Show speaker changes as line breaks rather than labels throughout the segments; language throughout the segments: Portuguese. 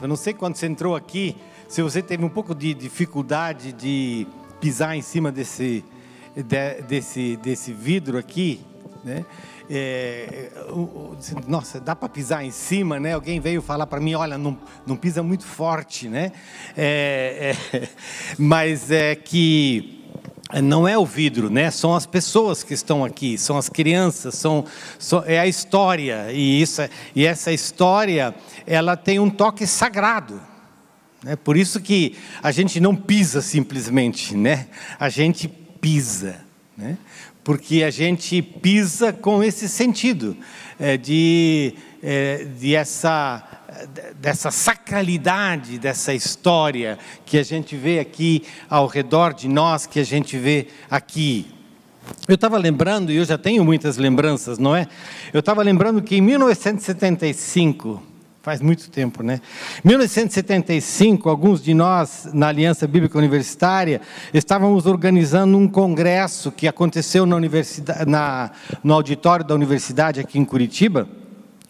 exemplo, não sei quando você entrou aqui, se você teve um pouco de dificuldade de pisar em cima desse, de, desse, desse vidro aqui, né? É, nossa, dá para pisar em cima, né? Alguém veio falar para mim, olha, não, não pisa muito forte, né? É, é, mas é que não é o vidro, né? São as pessoas que estão aqui, são as crianças, são, são é a história e isso e essa história ela tem um toque sagrado. É por isso que a gente não pisa simplesmente, né? A gente pisa, né? porque a gente pisa com esse sentido é, de, é, de essa, dessa sacralidade dessa história que a gente vê aqui ao redor de nós, que a gente vê aqui. Eu estava lembrando, e eu já tenho muitas lembranças, não é? Eu estava lembrando que em 1975, Faz muito tempo, né? 1975, alguns de nós, na Aliança Bíblica Universitária, estávamos organizando um congresso que aconteceu na universidade, na, no auditório da universidade aqui em Curitiba,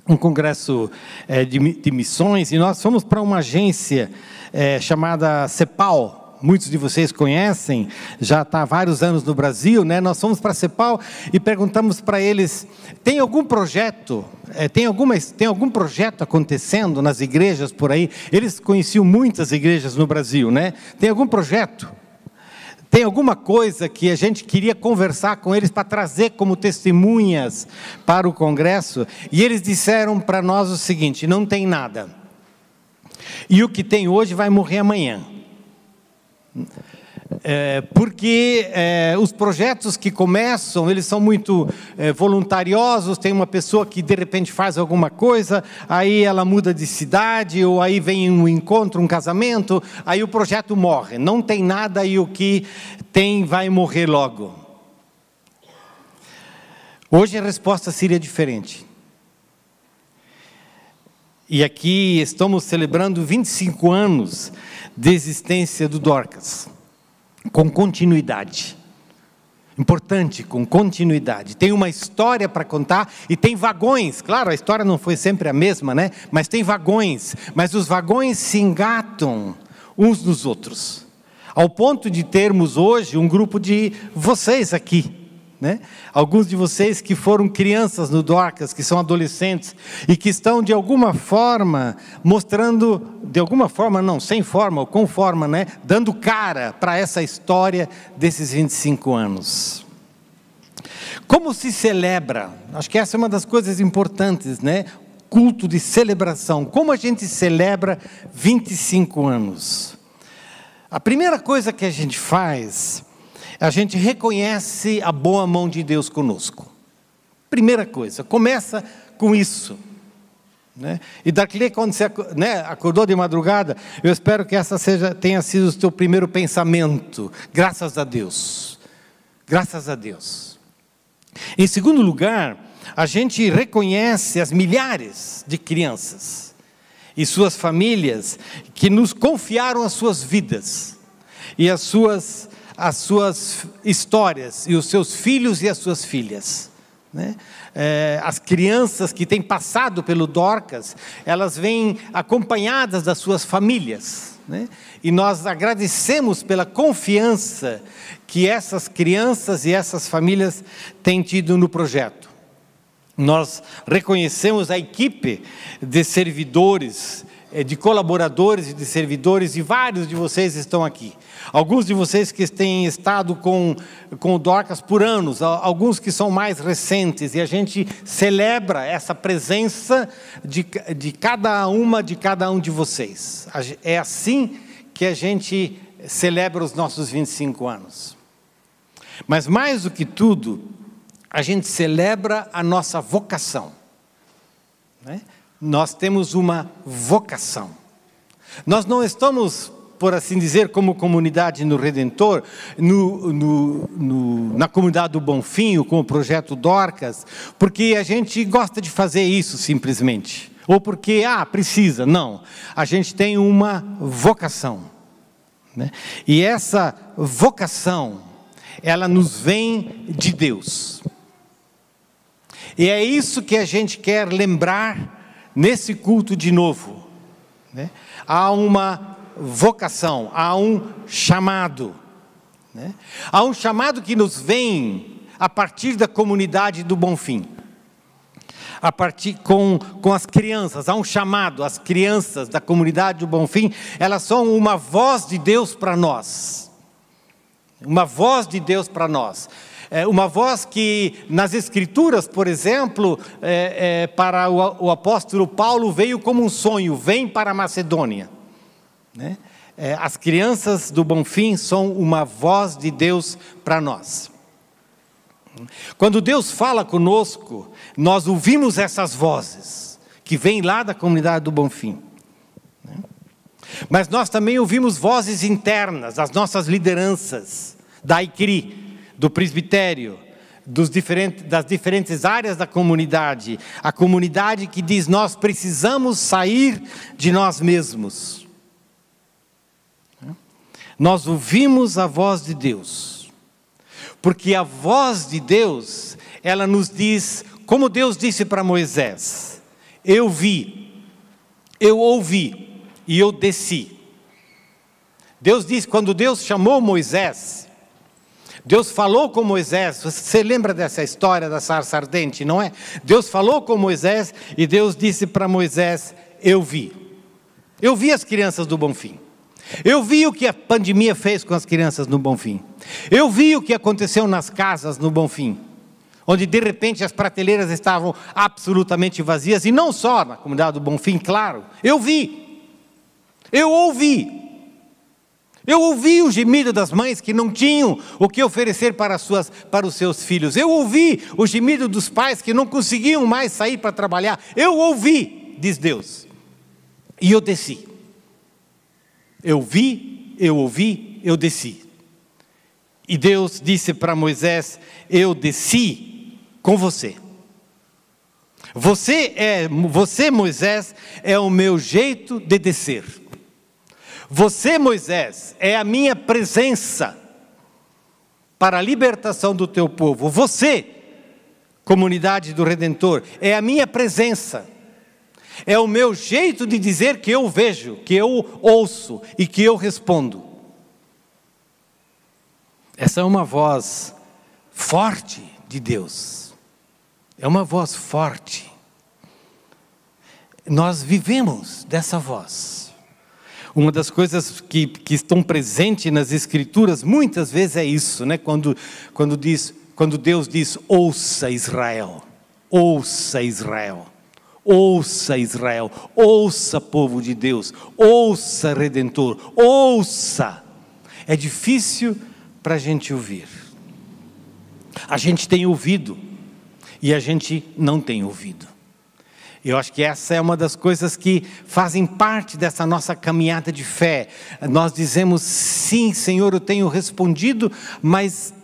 um congresso é, de, de, missões, e nós fomos para uma agência é, chamada CEPAL, muitos de vocês conhecem, já está há vários anos no Brasil, né? Nós fomos para a CEPAL e perguntamos para eles: tem algum projeto? É, tem, alguma, tem algum projeto acontecendo nas igrejas por aí? Eles conheciam muitas igrejas no Brasil, né? Tem algum projeto? Tem alguma coisa que a gente queria conversar com eles para trazer como testemunhas para o congresso? E eles disseram para nós o seguinte: não tem nada. E o que tem hoje vai morrer amanhã. É, porque é, os projetos que começam, eles são muito é, voluntariosos, tem uma pessoa que de repente faz alguma coisa, aí ela muda de cidade, ou aí vem um encontro, um casamento, aí o projeto morre, não tem nada e o que tem vai morrer logo. Hoje a resposta seria diferente. E aqui estamos celebrando 25 anos de existência do Dorcas, com continuidade. Importante, com continuidade. Tem uma história para contar e tem vagões. Claro, a história não foi sempre a mesma, né? Mas tem vagões. Mas os vagões se engatam uns nos outros. Ao ponto de termos hoje um grupo de vocês aqui né? Alguns de vocês que foram crianças no Dorcas, que são adolescentes e que estão de alguma forma mostrando, de alguma forma não, sem forma ou com forma, né? Dando cara para essa história desses 25 anos. Como se celebra? Acho que essa é uma das coisas importantes, né? Culto de celebração. Como a gente celebra 25 anos? A primeira coisa que a gente faz a gente reconhece a boa mão de Deus conosco. Primeira coisa, começa com isso. Né? E daqui, quando você né, acordou de madrugada, eu espero que essa seja, tenha sido o seu primeiro pensamento. Graças a Deus. Graças a Deus. Em segundo lugar, a gente reconhece as milhares de crianças e suas famílias que nos confiaram as suas vidas e as suas as suas histórias e os seus filhos e as suas filhas. Né? É, as crianças que têm passado pelo Dorcas, elas vêm acompanhadas das suas famílias. Né? E nós agradecemos pela confiança que essas crianças e essas famílias têm tido no projeto. Nós reconhecemos a equipe de servidores, de colaboradores e de servidores, e vários de vocês estão aqui. Alguns de vocês que têm estado com, com o Dorcas por anos, alguns que são mais recentes, e a gente celebra essa presença de, de cada uma, de cada um de vocês. É assim que a gente celebra os nossos 25 anos. Mas mais do que tudo, a gente celebra a nossa vocação. Né? Nós temos uma vocação. Nós não estamos por assim dizer, como comunidade no Redentor, no, no, no, na comunidade do Bonfim, com o projeto Dorcas, porque a gente gosta de fazer isso simplesmente. Ou porque, ah, precisa. Não. A gente tem uma vocação. Né? E essa vocação, ela nos vem de Deus. E é isso que a gente quer lembrar nesse culto de novo Né? Há uma vocação, há um chamado. Né? Há um chamado que nos vem a partir da comunidade do Bonfim. A partir com, com as crianças, há um chamado, as crianças da comunidade do Bonfim, elas são uma voz de Deus para nós. Uma voz de Deus para nós. É uma voz que nas Escrituras, por exemplo, é, é, para o, o, apóstolo Paulo veio como um sonho: vem para a Macedônia. Né? É, as crianças do Bonfim são uma voz de Deus para nós. Quando Deus fala conosco, nós ouvimos essas vozes que vêm lá da comunidade do Bonfim. Né? Mas nós também ouvimos vozes internas, as nossas lideranças, da ICRI, do presbitério, diferentes, das diferentes áreas da comunidade, a comunidade que diz: nós precisamos sair de nós mesmos. Nós ouvimos a voz de Deus, porque a voz de Deus, ela nos diz, como Deus disse para Moisés: Eu vi, eu ouvi e eu desci. Deus disse, quando Deus chamou Moisés, Deus falou com Moisés, você lembra dessa história da sarça ardente, não é? Deus falou com Moisés e Deus disse para Moisés: Eu vi. Eu vi as crianças do Bonfim. Eu vi o que a pandemia fez com as crianças no Bonfim. Eu vi o que aconteceu nas casas no Bonfim, onde de repente as prateleiras estavam absolutamente vazias, e não só na comunidade do Bonfim, claro. Eu vi. Eu ouvi. Eu ouvi o gemido das mães que não tinham o que oferecer para, suas, para os seus filhos. Eu ouvi o gemido dos pais que não conseguiam mais sair para trabalhar. Eu ouvi, diz Deus. E eu desci. Eu vi, eu ouvi, eu desci. E Deus disse para Moisés: Eu desci com você. Você é, você Moisés, é o meu jeito de descer. Você, Moisés, é a minha presença para a libertação do teu povo. Você, comunidade do Redentor, é a minha presença. É o meu jeito de dizer que eu vejo, que eu ouço e que eu respondo. Essa é uma voz forte de Deus. É uma voz forte. Nós vivemos dessa voz. Uma das coisas que, que estão presentes nas Escrituras muitas vezes é isso, né? quando, quando, diz, quando Deus diz: ouça Israel, ouça Israel, ouça Israel, ouça povo de Deus, ouça Redentor, ouça. É difícil para a gente ouvir. A gente tem ouvido e a gente não tem ouvido. Eu acho que essa é uma das coisas que fazem parte dessa nossa caminhada de fé. Nós dizemos, sim, Senhor, eu tenho respondido, mas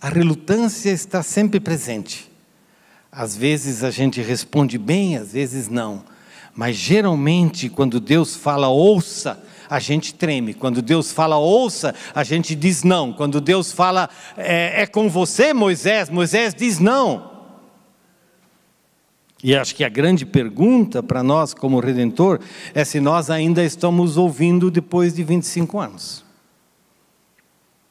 a relutância está sempre presente. Às vezes a gente responde bem, às vezes não. Mas geralmente, quando Deus fala ouça, a gente treme. Quando Deus fala ouça, a gente diz não. Quando Deus fala é, é com você, Moisés, Moisés diz não. E acho que a grande pergunta para nós, como redentor, é se nós ainda estamos ouvindo depois de 25 anos.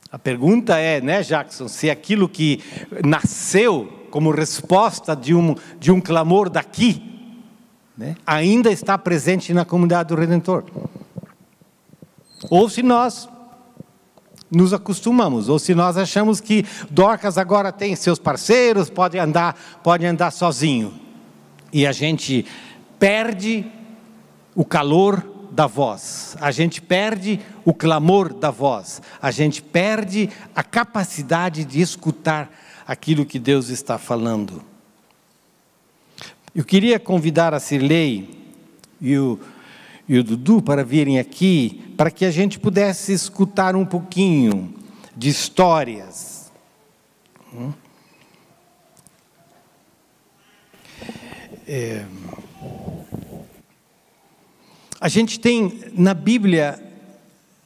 A pergunta é, né, Jackson, se aquilo que nasceu como resposta de um, de um clamor daqui, né, ainda está presente na comunidade do Redentor. Ou se nós nos acostumamos, ou se nós achamos que Dorcas agora tem seus parceiros, pode andar, pode andar sozinho e a gente perde o calor da voz, a gente perde o clamor da voz, a gente perde a capacidade de escutar aquilo que Deus está falando. Eu queria convidar a Cirlei e o, e o Dudu para virem aqui, para que a gente pudesse escutar um pouquinho de histórias. Hum? É, a gente tem na Bíblia,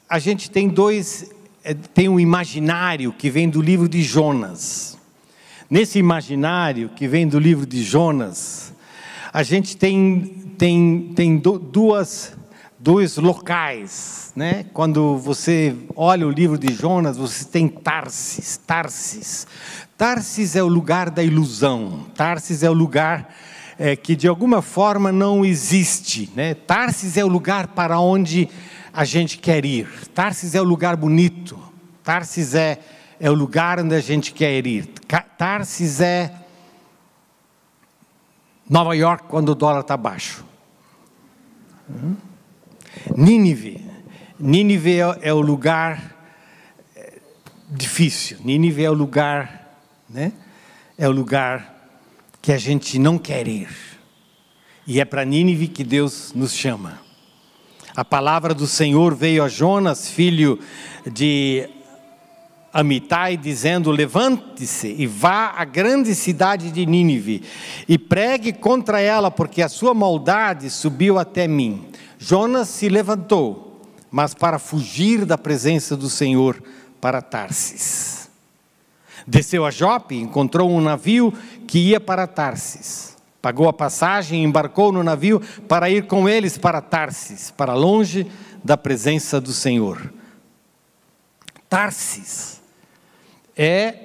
a gente tem dois, é, tem um imaginário que vem do livro de Jonas. Nesse imaginário que vem do livro de Jonas, a gente tem, tem, tem duas, dois locais. Né? Quando você olha o livro de Jonas, você tem Tarsis, Tarsis. Tarsis é o lugar da ilusão, Tarsis é o lugar é, que de alguma forma não existe. Né? Tarsis é o lugar para onde a gente quer ir. Tarsis é o lugar bonito. Tarsis é, é o lugar onde a gente quer ir. Tarsis é Nova York quando o dólar está baixo. Uhum. Nínive. Nínive é, é o lugar é, difícil. Nínive é o lugar, né? É o lugar que a gente não quer ir. E é para Nínive que Deus nos chama. A palavra do Senhor veio a Jonas, filho de Amitai, dizendo: Levante-se e vá à grande cidade de Nínive e pregue contra ela, porque a sua maldade subiu até mim. Jonas se levantou, mas para fugir da presença do Senhor para Tarsis. Desceu a Jope, encontrou um navio que ia para Tarsis Pagou a passagem e embarcou no navio para ir com eles para Tarsis, para longe da presença do Senhor. Tarsis é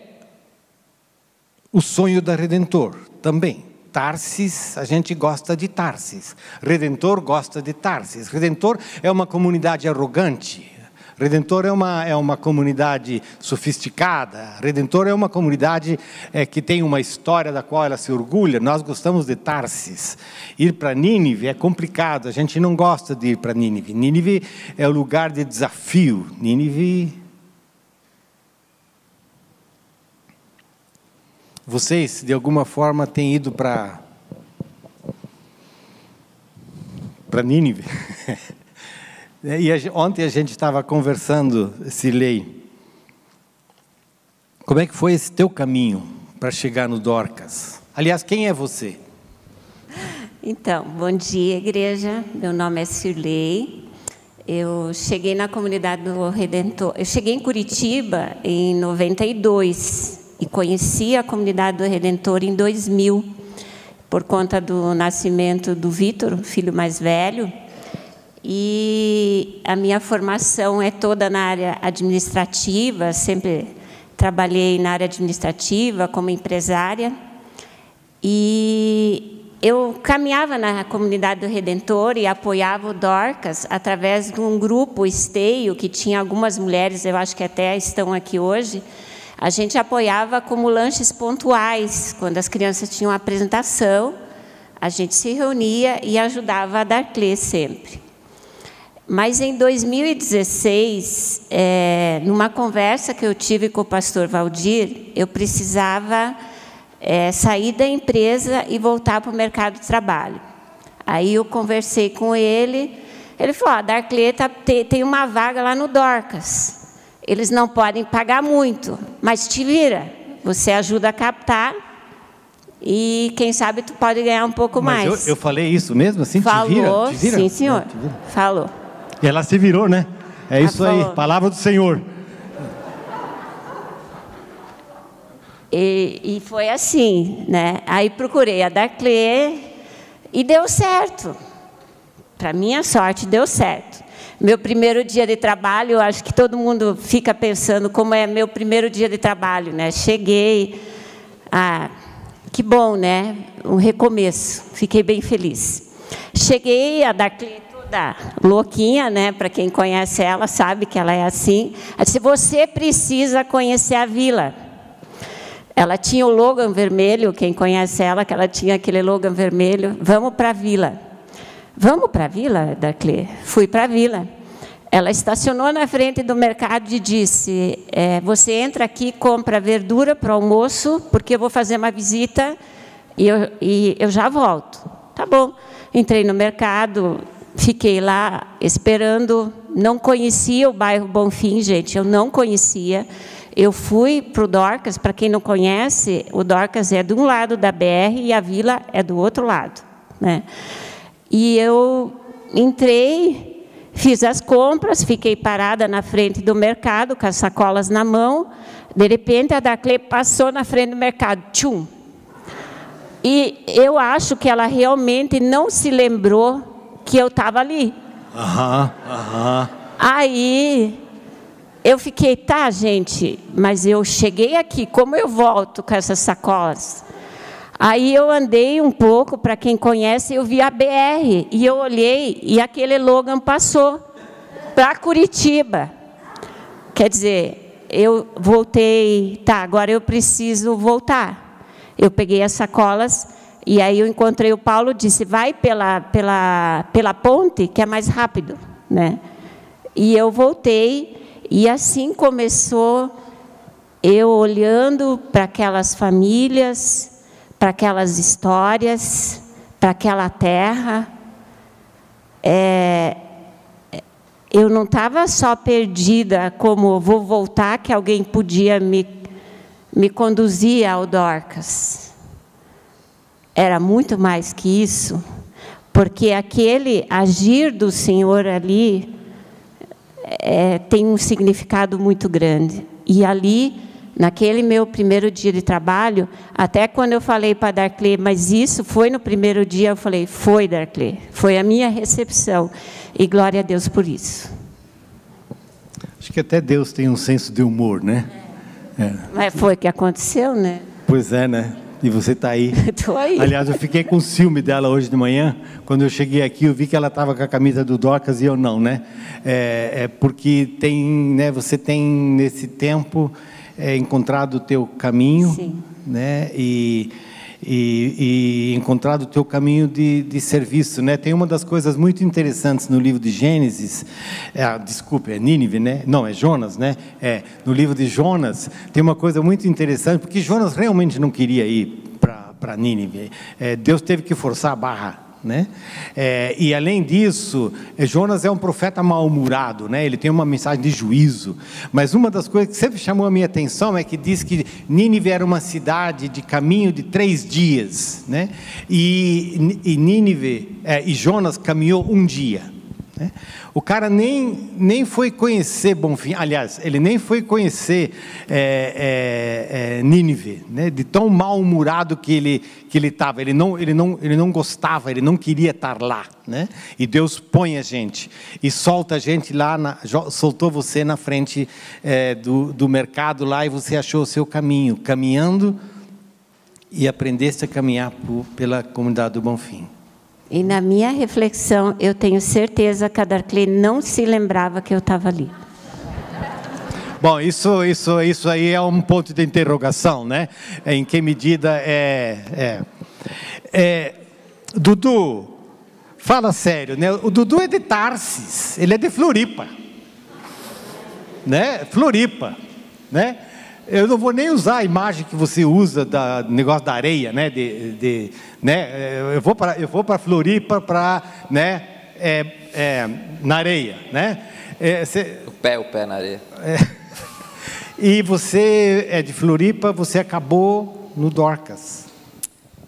o sonho da Redentor também. Tarsis, a gente gosta de Tarsis. Redentor gosta de Tarsis. Redentor é uma comunidade arrogante, Redentor é uma, é uma comunidade sofisticada, Redentor é uma comunidade é, que tem uma história da qual ela se orgulha. Nós gostamos de Tarsis. Ir para Nínive é complicado, a gente não gosta de ir para Nínive. Nínive é o lugar de desafio. Nínive. Vocês, de alguma forma, têm ido para. para Nínive? E a, ontem a gente estava conversando, Silei. Como é que foi esse teu caminho para chegar no Dorcas? Aliás, quem é você?
Então, bom dia, igreja. Meu nome é Sirlei. Eu cheguei na comunidade do Redentor. Eu cheguei em Curitiba em 92 e conheci a comunidade do Redentor em 2000 por conta do nascimento do Vitor, filho mais velho. E a minha formação é toda na área administrativa, sempre trabalhei na área administrativa como empresária. E eu caminhava na comunidade do Redentor e apoiava o Dorcas através de um grupo esteio que tinha algumas mulheres, eu acho que até estão aqui hoje. A gente apoiava como lanches pontuais, quando as crianças tinham apresentação, a gente se reunia e ajudava a dar clê sempre. Mas em 2016, é, numa conversa que eu tive com o pastor Valdir, eu precisava é, sair da empresa e voltar para o mercado de trabalho. Aí eu conversei com ele, ele falou: ah, Darcleta tem, tem uma vaga lá no Dorcas. Eles não podem pagar muito, mas te vira. Você ajuda a captar e quem sabe tu pode ganhar um pouco mas mais.
Eu, eu falei isso mesmo assim?
Falou, te vira? Te vira? sim, senhor. É, Falou.
E ela se virou, né? É isso aí, palavra do Senhor.
E, e, foi assim, né? Aí procurei a Darclé e deu certo. Para minha sorte, deu certo. Meu primeiro dia de trabalho, acho que todo mundo fica pensando como é meu primeiro dia de trabalho, né? Cheguei, ah, que bom, né? Um recomeço. Fiquei bem feliz. Cheguei, a Darclé da louquinha, né? Para quem conhece ela, sabe que ela é assim. Ela disse: Você precisa conhecer a vila. Ela tinha o Logan vermelho, quem conhece ela, que ela tinha aquele Logan vermelho. Vamos para a vila. Vamos para a vila, Darclé? Fui para a vila. Ela estacionou na frente do mercado e disse: é, Você entra aqui, compra verdura para o almoço, porque eu vou fazer uma visita e eu, e eu já volto. Tá bom. Entrei no mercado, Fiquei lá esperando, não conhecia o bairro Bonfim, gente, eu não conhecia. Eu fui para o Dorcas, para quem não conhece, o Dorcas é de um lado da BR e a vila é do outro lado. Né? E eu entrei, fiz as compras, fiquei parada na frente do mercado, com as sacolas na mão. De repente, a Darclay passou na frente do mercado. Tchum! E eu acho que ela realmente não se lembrou que eu estava ali.
Aham, aham.
Aí eu fiquei, tá, gente, mas eu cheguei aqui, como eu volto com essas sacolas? Aí eu andei um pouco, para quem conhece, eu vi a BR e eu olhei e aquele Logan passou para Curitiba. Quer dizer, eu voltei, tá, agora eu preciso voltar. Eu peguei as sacolas e aí eu encontrei o Paulo, disse: "Vai pela pela pela ponte, que é mais rápido", né? E eu voltei e assim começou eu olhando para aquelas famílias, para aquelas histórias, para aquela terra. É, eu não estava só perdida, como vou voltar, que alguém podia me, me conduzir ao Dorcas. Era muito mais que isso, porque aquele agir do Senhor ali é, tem um significado muito grande. E ali, naquele meu primeiro dia de trabalho, até quando eu falei para Darclay, mas isso foi no primeiro dia, eu falei, foi Darclay, foi a minha recepção. E glória a Deus por isso.
Acho que até Deus tem um senso de humor, né?
É. Mas foi o que aconteceu, né?
Pois é, né? E você está aí.
Estou aí.
Aliás, eu fiquei com ciúme dela hoje de manhã. Quando eu cheguei aqui, eu vi que ela estava com a camisa do Docas e eu não, né? É, é porque tem, né? Você tem nesse tempo é, encontrado o teu caminho,
Sim.
né? E e, e encontrado o teu caminho de, de, serviço, né? Tem uma das coisas muito interessantes no livro de Gênesis, é, desculpe, é Nínive, né? Não, é Jonas, né? É, no livro de Jonas tem uma coisa muito interessante, porque Jonas realmente não queria ir para Nínive. É, Deus teve que forçar a barra né? É, e além disso, é, Jonas é um profeta mal-humorado, né? ele tem uma mensagem de juízo. Mas uma das coisas que sempre chamou a minha atenção é que diz que Nínive era uma cidade de caminho de três dias. Né? E, e Nínive é, e Jonas caminhou um dia. Né? O cara nem, nem foi conhecer Bonfim, aliás, ele nem foi conhecer é, é, é, Nínive, né? de tão mal-humorado que ele que ele estava. Ele não, ele, não, ele não gostava, ele não queria estar lá. Né? E Deus põe a gente e solta a gente lá, na, soltou você na frente é, do, do mercado lá e você achou o seu caminho, caminhando e aprendeste a caminhar por, pela comunidade do Bonfim.
E na minha reflexão, eu tenho certeza que a Darkley não se lembrava que eu estava ali.
Bom, isso, isso, isso aí é um ponto de interrogação, né? Em que medida é, é, é Dudu, fala sério, né? O Dudu é de Tarsis, ele é de Floripa, né? Floripa, né? Eu não vou nem usar a imagem que você usa da negócio da areia, né? De, de né? É, eu vou para eu vou para Floripa para, né? É, é, na areia, né?
É, cê, o pé, o pé na areia. É,
e você é de Floripa, você acabou no Dorcas.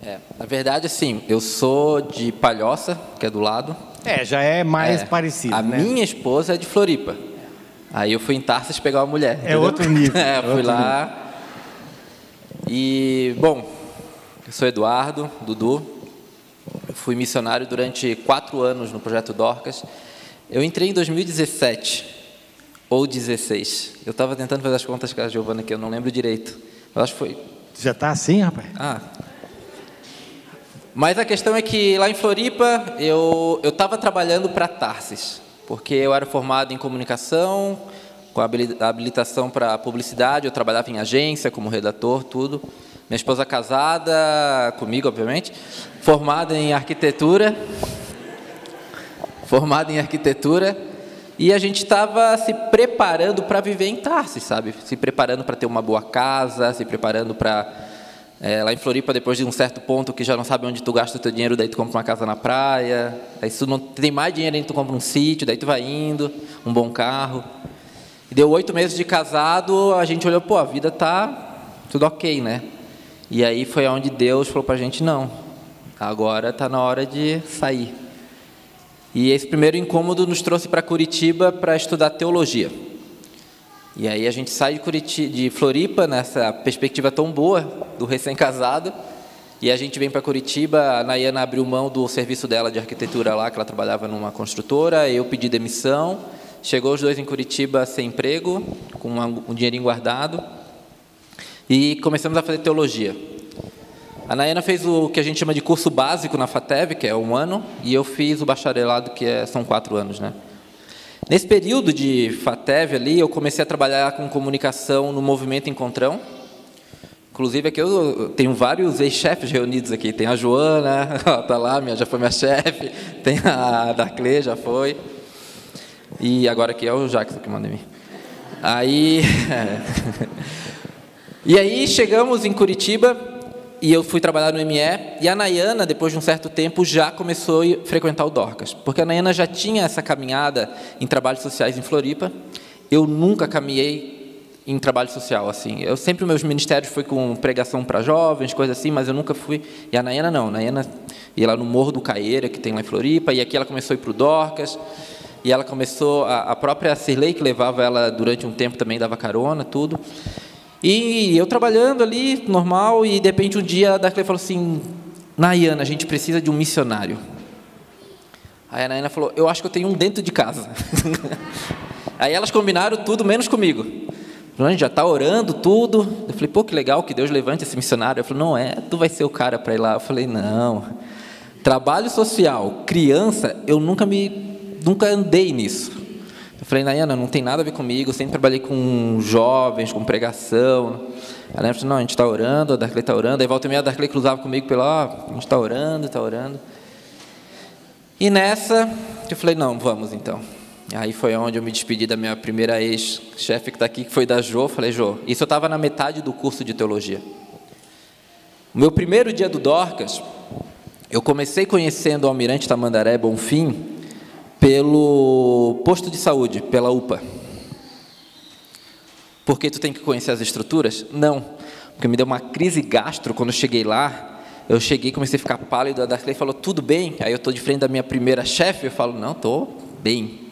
É, na verdade, assim, eu sou de Palhoça, que é do lado.
É, já é mais parecido.
A
né?
minha esposa é de Floripa. Aí eu fui em Tarsis pegar uma mulher.
É entendeu? outro nível.
é,
fui
outro lá. Nível. E, bom, eu sou Eduardo, Dudu. Eu fui missionário durante quatro anos no projeto Dorcas. Eu entrei em 2017 ou 16. Eu estava tentando fazer as contas com a Giovana que eu não lembro direito. Eu acho que foi.
Já está assim, rapaz?
Ah. Mas a questão é que lá em Floripa eu eu estava trabalhando para Tarsis porque eu era formado em comunicação, com habilitação para publicidade, eu trabalhava em agência como redator, tudo. Minha esposa casada, comigo, obviamente, formada em arquitetura, formada em arquitetura, e a gente estava se preparando para viver em Tarsis, sabe? Se preparando para ter uma boa casa, se preparando para é, lá em Floripa, depois de um certo ponto que já não sabe onde tu gasta o teu dinheiro, daí tu compra uma casa na praia. Aí se tu não tem mais dinheiro, aí tu compra um sítio, daí tu vai indo, um bom carro. E deu oito meses de casado, a gente olhou, pô, a vida tá tudo ok, né? E aí foi onde Deus falou pra gente, não, agora tá na hora de sair. E esse primeiro incômodo nos trouxe para Curitiba para estudar teologia. E aí a gente sai de, Curitiba, de Floripa nessa perspectiva tão boa do recém-casado E a gente vem para Curitiba, a Nayana abriu mão do serviço dela de arquitetura lá, que ela trabalhava numa construtora, eu pedi demissão. Chegou os dois em Curitiba sem emprego, com um dinheirinho guardado, e começamos a fazer teologia. A Nayana fez o que a gente chama de curso básico na FATEV, que é um ano, e eu fiz o bacharelado, que é, são quatro anos, né? Nesse período de FATEV ali, eu comecei a trabalhar com comunicação no Movimento Encontrão, Inclusive aqui eu tenho vários ex-chefes reunidos aqui. Tem a Joana, está lá, minha, já foi minha chefe. Tem a Darcle, já foi. E agora aqui é o Jackson que manda em mim. Aí, e aí chegamos em Curitiba e eu fui trabalhar no ME. E a Nayana, depois de um certo tempo, já começou a frequentar o Dorcas. Porque a Nayana já tinha essa caminhada em trabalhos sociais em Floripa. Eu nunca caminhei em trabalho social, assim. Eu sempre meus ministérios foi com pregação para jovens, coisa assim, mas eu nunca fui. E a Nayana não, a Nayana ia lá no Morro do Caeira, que tem lá em Floripa, e aqui ela começou a ir para o Dorcas, e ela começou a, a própria Cirlei que levava ela durante um tempo também dava carona, tudo. E eu trabalhando ali, normal, e de repente um dia a Darkley falou assim: Nayana, a gente precisa de um missionário. Aí a Nayana falou: Eu acho que eu tenho um dentro de casa. Aí elas combinaram tudo menos comigo. A gente já está orando tudo. Eu falei, pô, que legal que Deus levante esse missionário. Eu falei, não é, tu vai ser o cara para ir lá. Eu falei, não. Trabalho social, criança, eu nunca me, nunca andei nisso. Eu falei, Nayana, não tem nada a ver comigo. Eu sempre trabalhei com jovens, com pregação. Ela falou, não, a gente está orando, a Darkley está orando. Aí volta e meia a Darkley cruzava comigo pelo, ó, oh, a gente está orando, está orando. E nessa, eu falei, não, vamos então. Aí foi onde eu me despedi da minha primeira ex-chefe que está aqui, que foi da Jo. Falei, Jo, isso eu estava na metade do curso de teologia. O meu primeiro dia do Dorcas, eu comecei conhecendo o Almirante Tamandaré Bonfim pelo posto de saúde, pela UPA. Porque tu tem que conhecer as estruturas? Não, porque me deu uma crise gastro quando eu cheguei lá. Eu cheguei, comecei a ficar pálido. A Darkley falou, tudo bem? Aí eu estou de frente da minha primeira chefe. Eu falo, não, estou bem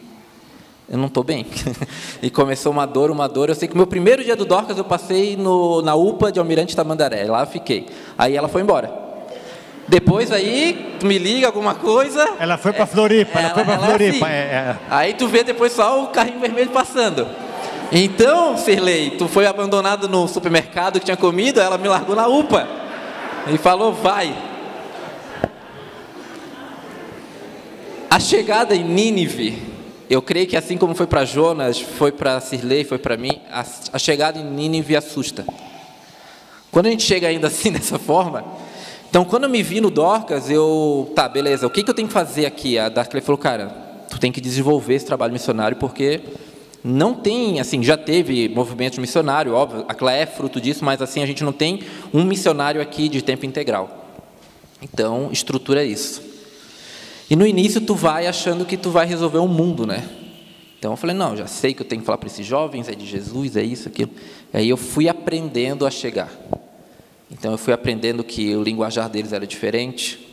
eu não estou bem. e começou uma dor, uma dor. Eu sei que meu primeiro dia do Dorcas eu passei no, na UPA de Almirante Tamandaré, lá fiquei. Aí ela foi embora. Depois aí, tu me liga alguma coisa.
Ela foi para Floripa, ela, ela, foi para Floripa. Assim. É, é.
Aí tu vê depois só o carrinho vermelho passando. Então, Sirlei, tu foi abandonado no supermercado que tinha comida, ela me largou na UPA. E falou, vai. A chegada em Nínive eu creio que assim como foi para Jonas, foi para Sirlei, foi para mim, a, a, chegada em Nínive assusta. Quando a gente chega ainda assim dessa forma, então quando eu me vi no Dorcas, eu, tá, beleza, o que, que eu tenho que fazer aqui? A Darkley falou, cara, tu tem que desenvolver esse trabalho missionário porque não tem, assim, já teve movimentos missionários, óbvio, a CLA é fruto disso, mas assim a gente não tem um missionário aqui de tempo integral. Então, estrutura isso. E no início tu vai achando que tu vai resolver o mundo, né? Então eu falei, não, já sei que eu tenho que falar para esses jovens, é de Jesus, é isso, aquilo. E aí eu fui aprendendo a chegar. Então eu fui aprendendo que o linguajar deles era diferente.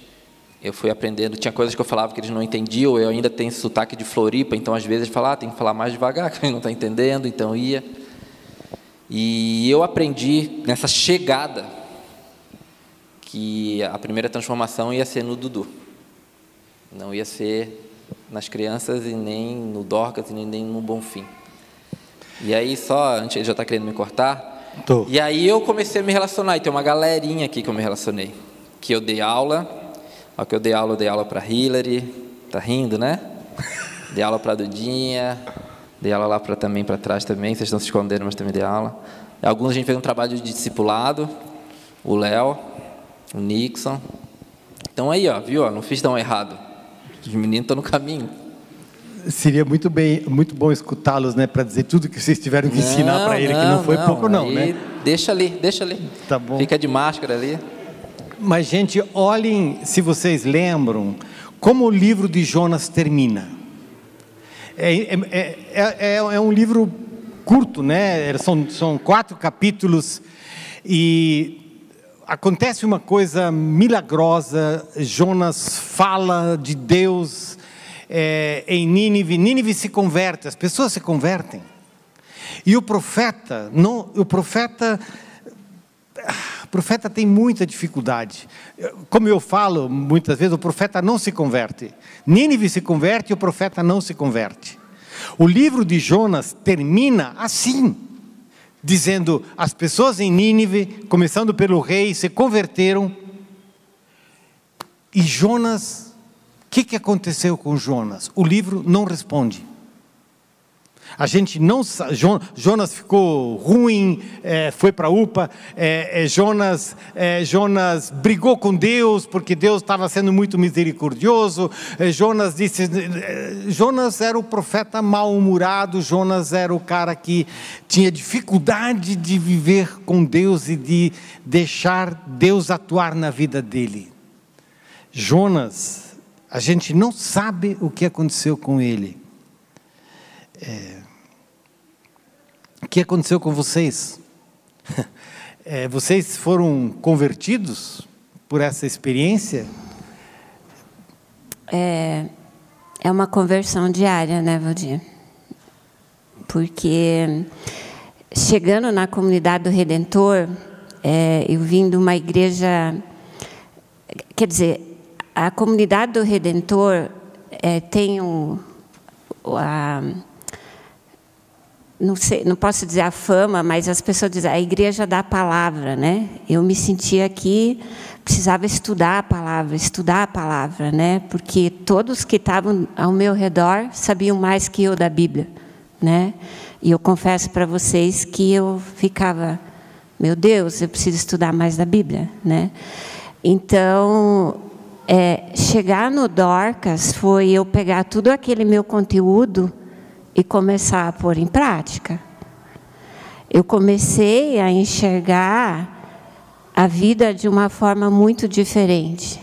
Eu fui aprendendo, tinha coisas que eu falava que eles não entendiam, eu ainda tenho sotaque de Floripa, então às vezes eles falavam, ah, tem que falar mais devagar, que ele não está entendendo, então ia. E eu aprendi nessa chegada que a primeira transformação ia ser no Dudu. Não ia ser nas crianças e nem no Dorcas e nem no Bonfim. E aí só, antes ele já está querendo me cortar.
Tô.
E aí eu comecei a me relacionar, e tem uma galerinha aqui que eu me relacionei. Que eu dei aula, ó, que eu dei aula, eu dei aula para Hillary, tá rindo, né? Dei aula para Dudinha, dei aula lá para também para trás também, vocês estão se escondendo, mas também dei aula. Alguns a gente fez um trabalho de discipulado, o Léo, o Nixon. Então aí, ó, viu? Não fiz tão errado. Os meninos estão no caminho.
Seria muito bem, muito bom escutá-los, né, para dizer tudo que vocês tiveram que ensinar para ele, não, que não foi não, pouco não, né?
Deixa ali, deixa ali.
Tá bom.
Fica de máscara ali.
Mas gente, olhem, se vocês lembram, como o livro de Jonas termina. É, é, é, é um livro curto, né? São, são quatro capítulos e acontece uma coisa milagrosa, Jonas fala de Deus é, em Nínive, Nínive se converte, as pessoas se convertem. E o profeta, não, o profeta O profeta tem muita dificuldade. Como eu falo muitas vezes, o profeta não se converte. Nínive se converte e o profeta não se converte. O livro de Jonas termina assim, dizendo: as pessoas em Nínive, começando pelo rei, se converteram. E Jonas, que, que aconteceu com Jonas? O livro não responde. A gente não Jonas ficou ruim, é, foi para a UPA. É, é, Jonas, é, Jonas brigou com Deus porque Deus estava sendo muito misericordioso. É, Jonas disse, é, Jonas era o profeta mal-humorado. Jonas era o cara que tinha dificuldade de viver com Deus e de deixar Deus atuar na vida dele. Jonas, a gente não sabe o que aconteceu com ele. É, o que aconteceu com vocês? É, vocês foram convertidos por essa experiência?
É, é uma conversão diária, né, Valdir? Porque chegando na comunidade do Redentor, é, eu vim de uma igreja. Quer dizer, a comunidade do Redentor é, tem um, a, não, sei, não posso dizer a fama, mas as pessoas dizem a igreja da palavra, né? Eu me sentia que precisava estudar a palavra, estudar a palavra, né? Porque todos que estavam ao meu redor sabiam mais que eu da Bíblia, né? E eu confesso para vocês que eu ficava, meu Deus, eu preciso estudar mais da Bíblia, né? Então, é, chegar no Dorcas foi eu pegar tudo aquele meu conteúdo e começar a pôr em prática. Eu comecei a enxergar a vida de uma forma muito diferente.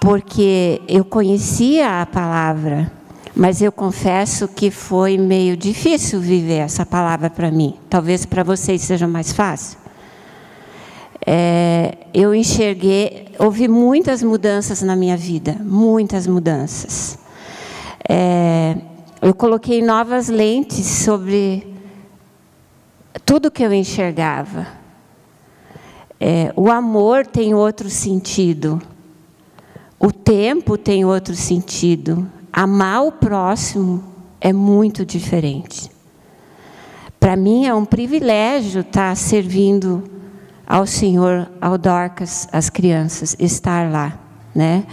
Porque eu conhecia a palavra, mas eu confesso que foi meio difícil viver essa palavra para mim. Talvez para vocês seja mais fácil. É, eu enxerguei, houve muitas mudanças na minha vida, muitas mudanças. É, eu coloquei novas lentes sobre tudo que eu enxergava. É, o amor tem outro sentido. O tempo tem outro sentido. Amar o próximo é muito diferente. Para mim é um privilégio estar servindo ao Senhor, ao Dorcas, as crianças, estar lá, né?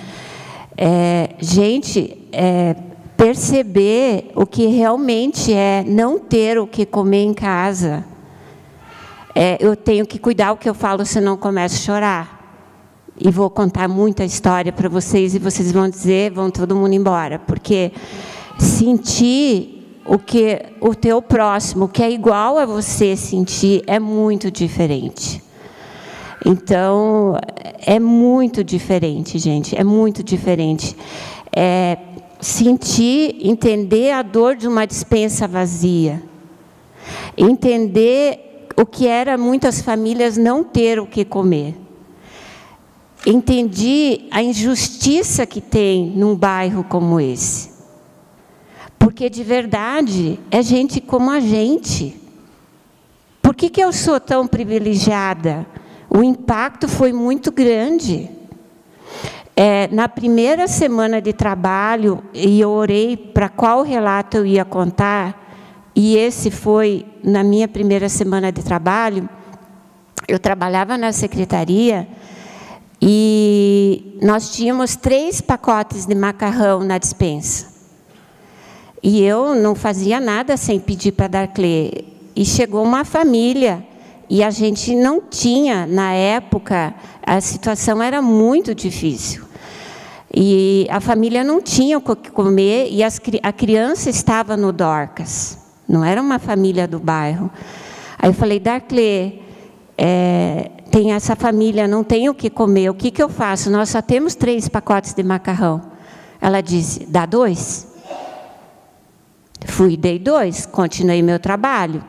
É, gente, é, perceber o que realmente é não ter o que comer em casa. É, eu tenho que cuidar o que eu falo, senão começo a chorar. E vou contar muita história para vocês e vocês vão dizer, vão todo mundo embora, porque sentir o que o teu próximo, que é igual a você sentir, é muito diferente. Então, é muito diferente, gente, é muito diferente. É, sentir, entender a dor de uma dispensa vazia, entender o que era muitas famílias não ter o que comer. Entendi a injustiça que tem num bairro como esse. Porque de verdade é gente como a gente. Por que, que eu sou tão privilegiada? O impacto foi muito grande. É, na primeira semana de trabalho, e eu orei para qual relato eu ia contar, e esse foi na minha primeira semana de trabalho. Eu trabalhava na secretaria e nós tínhamos três pacotes de macarrão na dispensa. E eu não fazia nada sem pedir para dar clé. E chegou uma família e a gente não tinha, na época, a situação era muito difícil. E a família não tinha o que comer e as, a criança estava no Dorcas. Não era uma família do bairro. Aí eu falei, Darclé, é, tem essa família, não tem o que comer. O que, que eu faço? Nós só temos três pacotes de macarrão. Ela disse, dá dois? Fui, dei dois, continuei meu trabalho.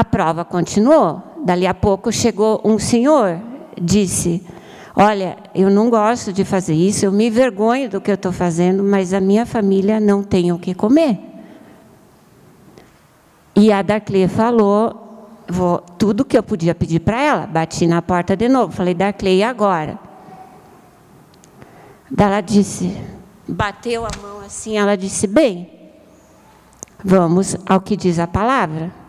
A prova continuou. Dali a pouco chegou um senhor, disse, Olha, eu não gosto de fazer isso, eu me envergonho do que eu estou fazendo, mas a minha família não tem o que comer. E a Darclé falou, vou, tudo que eu podia pedir para ela. Bati na porta de novo. Falei, Darclay, e agora? Ela disse, bateu a mão assim, ela disse, bem, vamos ao que diz a palavra.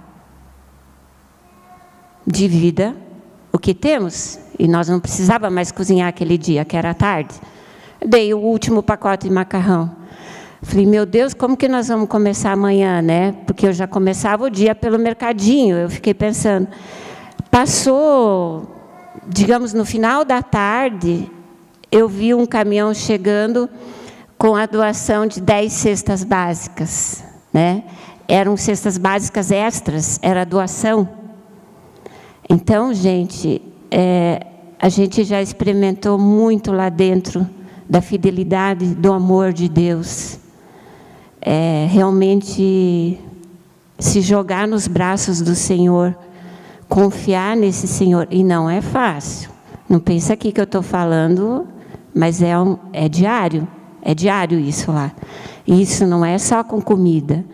Divida o que temos. E nós não precisava mais cozinhar aquele dia, que era tarde. Dei o último pacote de macarrão. Falei, meu Deus, como que nós vamos começar amanhã, né? Porque eu já começava o dia pelo mercadinho. Eu fiquei pensando. Passou, digamos, no final da tarde, eu vi um caminhão chegando com a doação de 10 cestas básicas, né? Eram cestas básicas extras, era doação. Então, gente, é, a gente já experimentou muito lá dentro da fidelidade, do amor de Deus é, realmente se jogar nos braços do Senhor, confiar nesse Senhor. E não é fácil. Não pensa aqui que eu estou falando, mas é, um, é diário. É diário isso lá. Isso não é só com comida.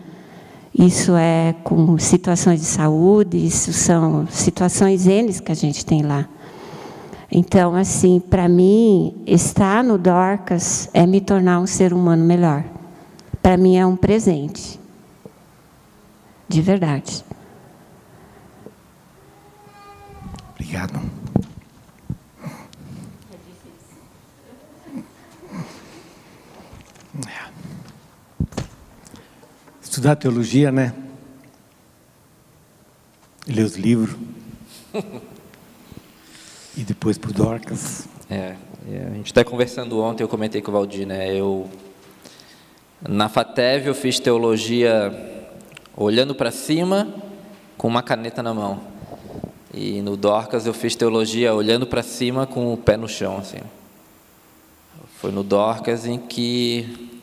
Isso é com situações de saúde, isso são situações N que a gente tem lá. Então, assim, para mim, estar no Dorcas é me tornar um ser humano melhor para mim é um presente. De verdade.
Obrigado. É. Estudar teologia, né? Ler os livros. e depois para o Dorcas.
É, a gente está conversando ontem, eu comentei com o Valdir, né? Eu na FATEV eu fiz teologia olhando para cima com uma caneta na mão. E no Dorcas eu fiz teologia olhando para cima com o pé no chão, assim. Foi no Dorcas em que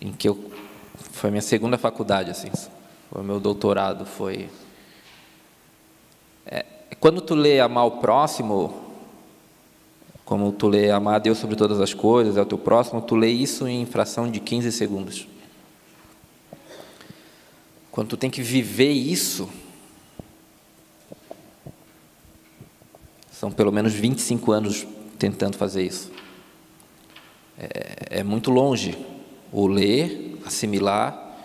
em que eu foi minha segunda faculdade, assim. Foi meu doutorado, foi é, quando tu lê amar o próximo, como tu lê amar a Deus sobre todas as coisas, é o teu próximo, tu lê isso em fração de 15 segundos. Quando tu tem que viver isso, são pelo menos 25 anos tentando fazer isso. É, é muito longe o ler, assimilar,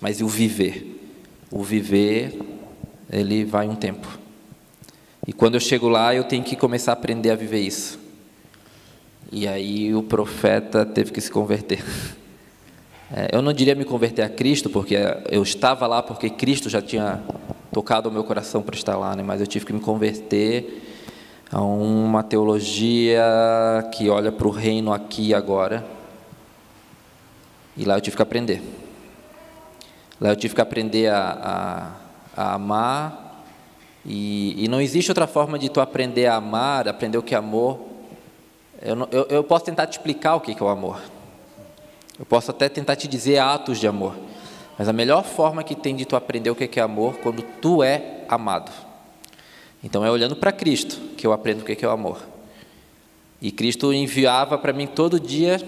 mas e o viver? O viver, ele vai um tempo. E quando eu chego lá, eu tenho que começar a aprender a viver isso. E aí o profeta teve que se converter. É, eu não diria me converter a Cristo, porque eu estava lá porque Cristo já tinha tocado o meu coração para estar lá, né? mas eu tive que me converter a uma teologia que olha para o reino aqui e agora. E lá eu tive que aprender. Lá eu tive que aprender a, a, a amar e, e, não existe outra forma de tu aprender a amar, aprender o que é amor. Eu, eu, eu posso tentar te explicar o que é o amor. Eu posso até tentar te dizer atos de amor. Mas a melhor forma que tem de tu aprender o que é amor quando tu é amado. Então é olhando para Cristo que eu aprendo o que é o amor. E Cristo enviava para mim todo dia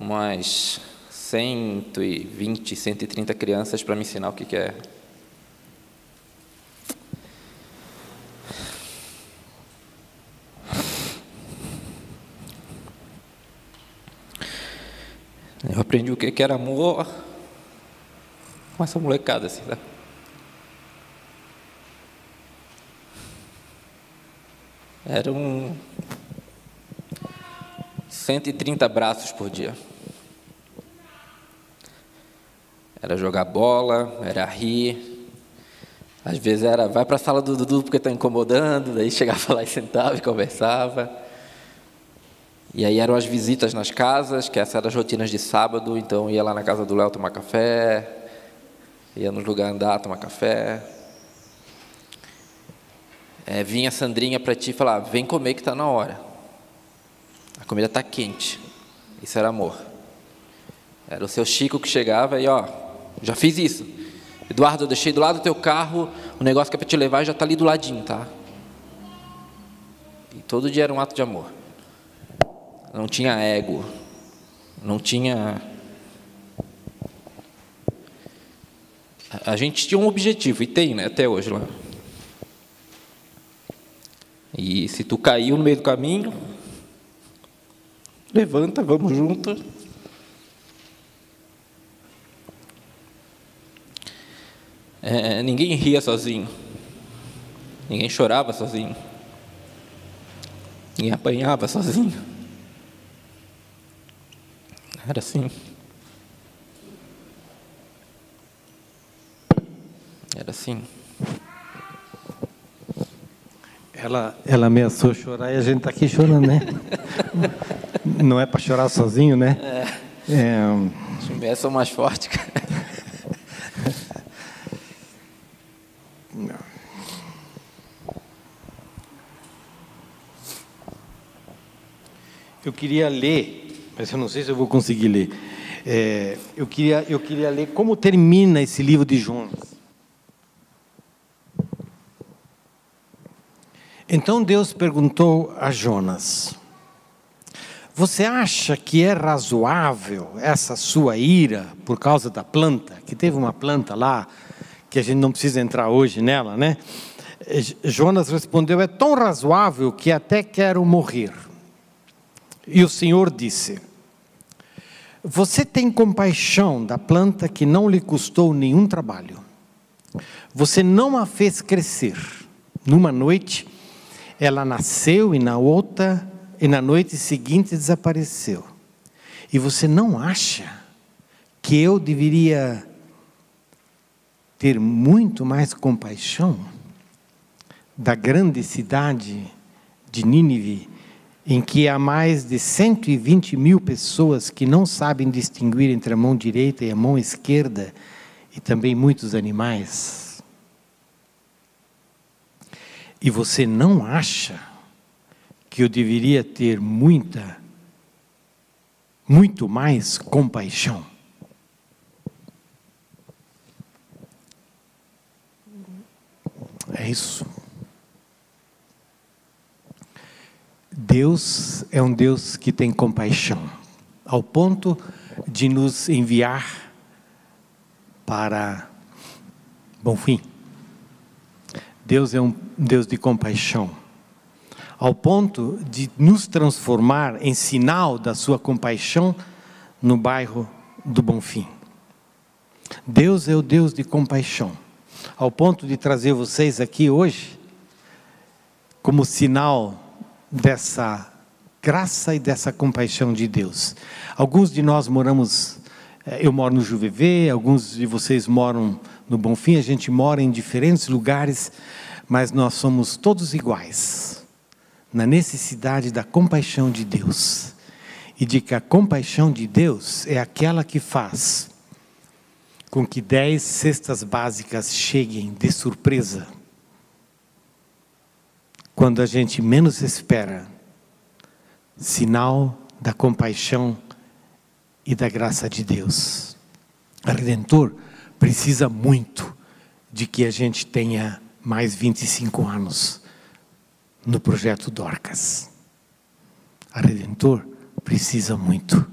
umas 120, 130 crianças para me ensinar o que é Eu aprendi o que era amor com essa molecada assim, tá? Eram 130 braços por dia. Era jogar bola, era rir. Às vezes era, vai para a sala do Dudu porque está incomodando, daí chegava lá e sentava e conversava. E aí eram as visitas nas casas, que essas eram as rotinas de sábado, então ia lá na casa do Léo tomar café, ia no lugar andar tomar café. É, vinha a Sandrinha para ti e falava, vem comer que está na hora. A comida está quente. Isso era amor. Era o seu Chico que chegava e ó, já fiz isso. Eduardo, eu deixei do lado do teu carro, o negócio que é para te levar já está ali do ladinho, tá? E todo dia era um ato de amor não tinha ego, não tinha. A gente tinha um objetivo, e tem, né, até hoje lá. E se tu caiu no meio do caminho, levanta, vamos junto. É, ninguém ria sozinho. Ninguém chorava sozinho. Ninguém apanhava sozinho. Era assim. Era assim.
Ela, ela ameaçou chorar e a gente está aqui chorando, né? Não é para chorar sozinho, né?
É. é... As são mais fortes, cara.
Eu queria ler, mas eu não sei se eu vou conseguir ler. É, eu, queria, eu queria ler como termina esse livro de Jonas. Então Deus perguntou a Jonas: Você acha que é razoável essa sua ira por causa da planta? Que teve uma planta lá, que a gente não precisa entrar hoje nela, né? Jonas respondeu: É tão razoável que até quero morrer. E o Senhor disse: Você tem compaixão da planta que não lhe custou nenhum trabalho. Você não a fez crescer. Numa noite, ela nasceu e na outra e na noite seguinte desapareceu. E você não acha que eu deveria ter muito mais compaixão da grande cidade de Nínive em que há mais de 120 mil pessoas que não sabem distinguir entre a mão direita e a mão esquerda, e também muitos animais. E você não acha que eu deveria ter muita, muito mais compaixão? É isso. Deus é um Deus que tem compaixão, ao ponto de nos enviar para bom fim. Deus é um Deus de compaixão, ao ponto de nos transformar em sinal da sua compaixão no bairro do Bonfim. Deus é o Deus de compaixão, ao ponto de trazer vocês aqui hoje como sinal dessa graça e dessa compaixão de Deus. Alguns de nós moramos, eh, eu moro no Juvevê, alguns de vocês moram no Bonfim, a gente mora em diferentes lugares, mas nós somos todos iguais na necessidade da compaixão de Deus. E de que a compaixão de Deus é aquela que faz com que dez cestas básicas cheguem de surpresa quando a gente menos espera, sinal da compaixão e da graça de Deus. A Redentor precisa muito de que a gente tenha mais 25 anos no projeto Dorcas. A Redentor precisa muito.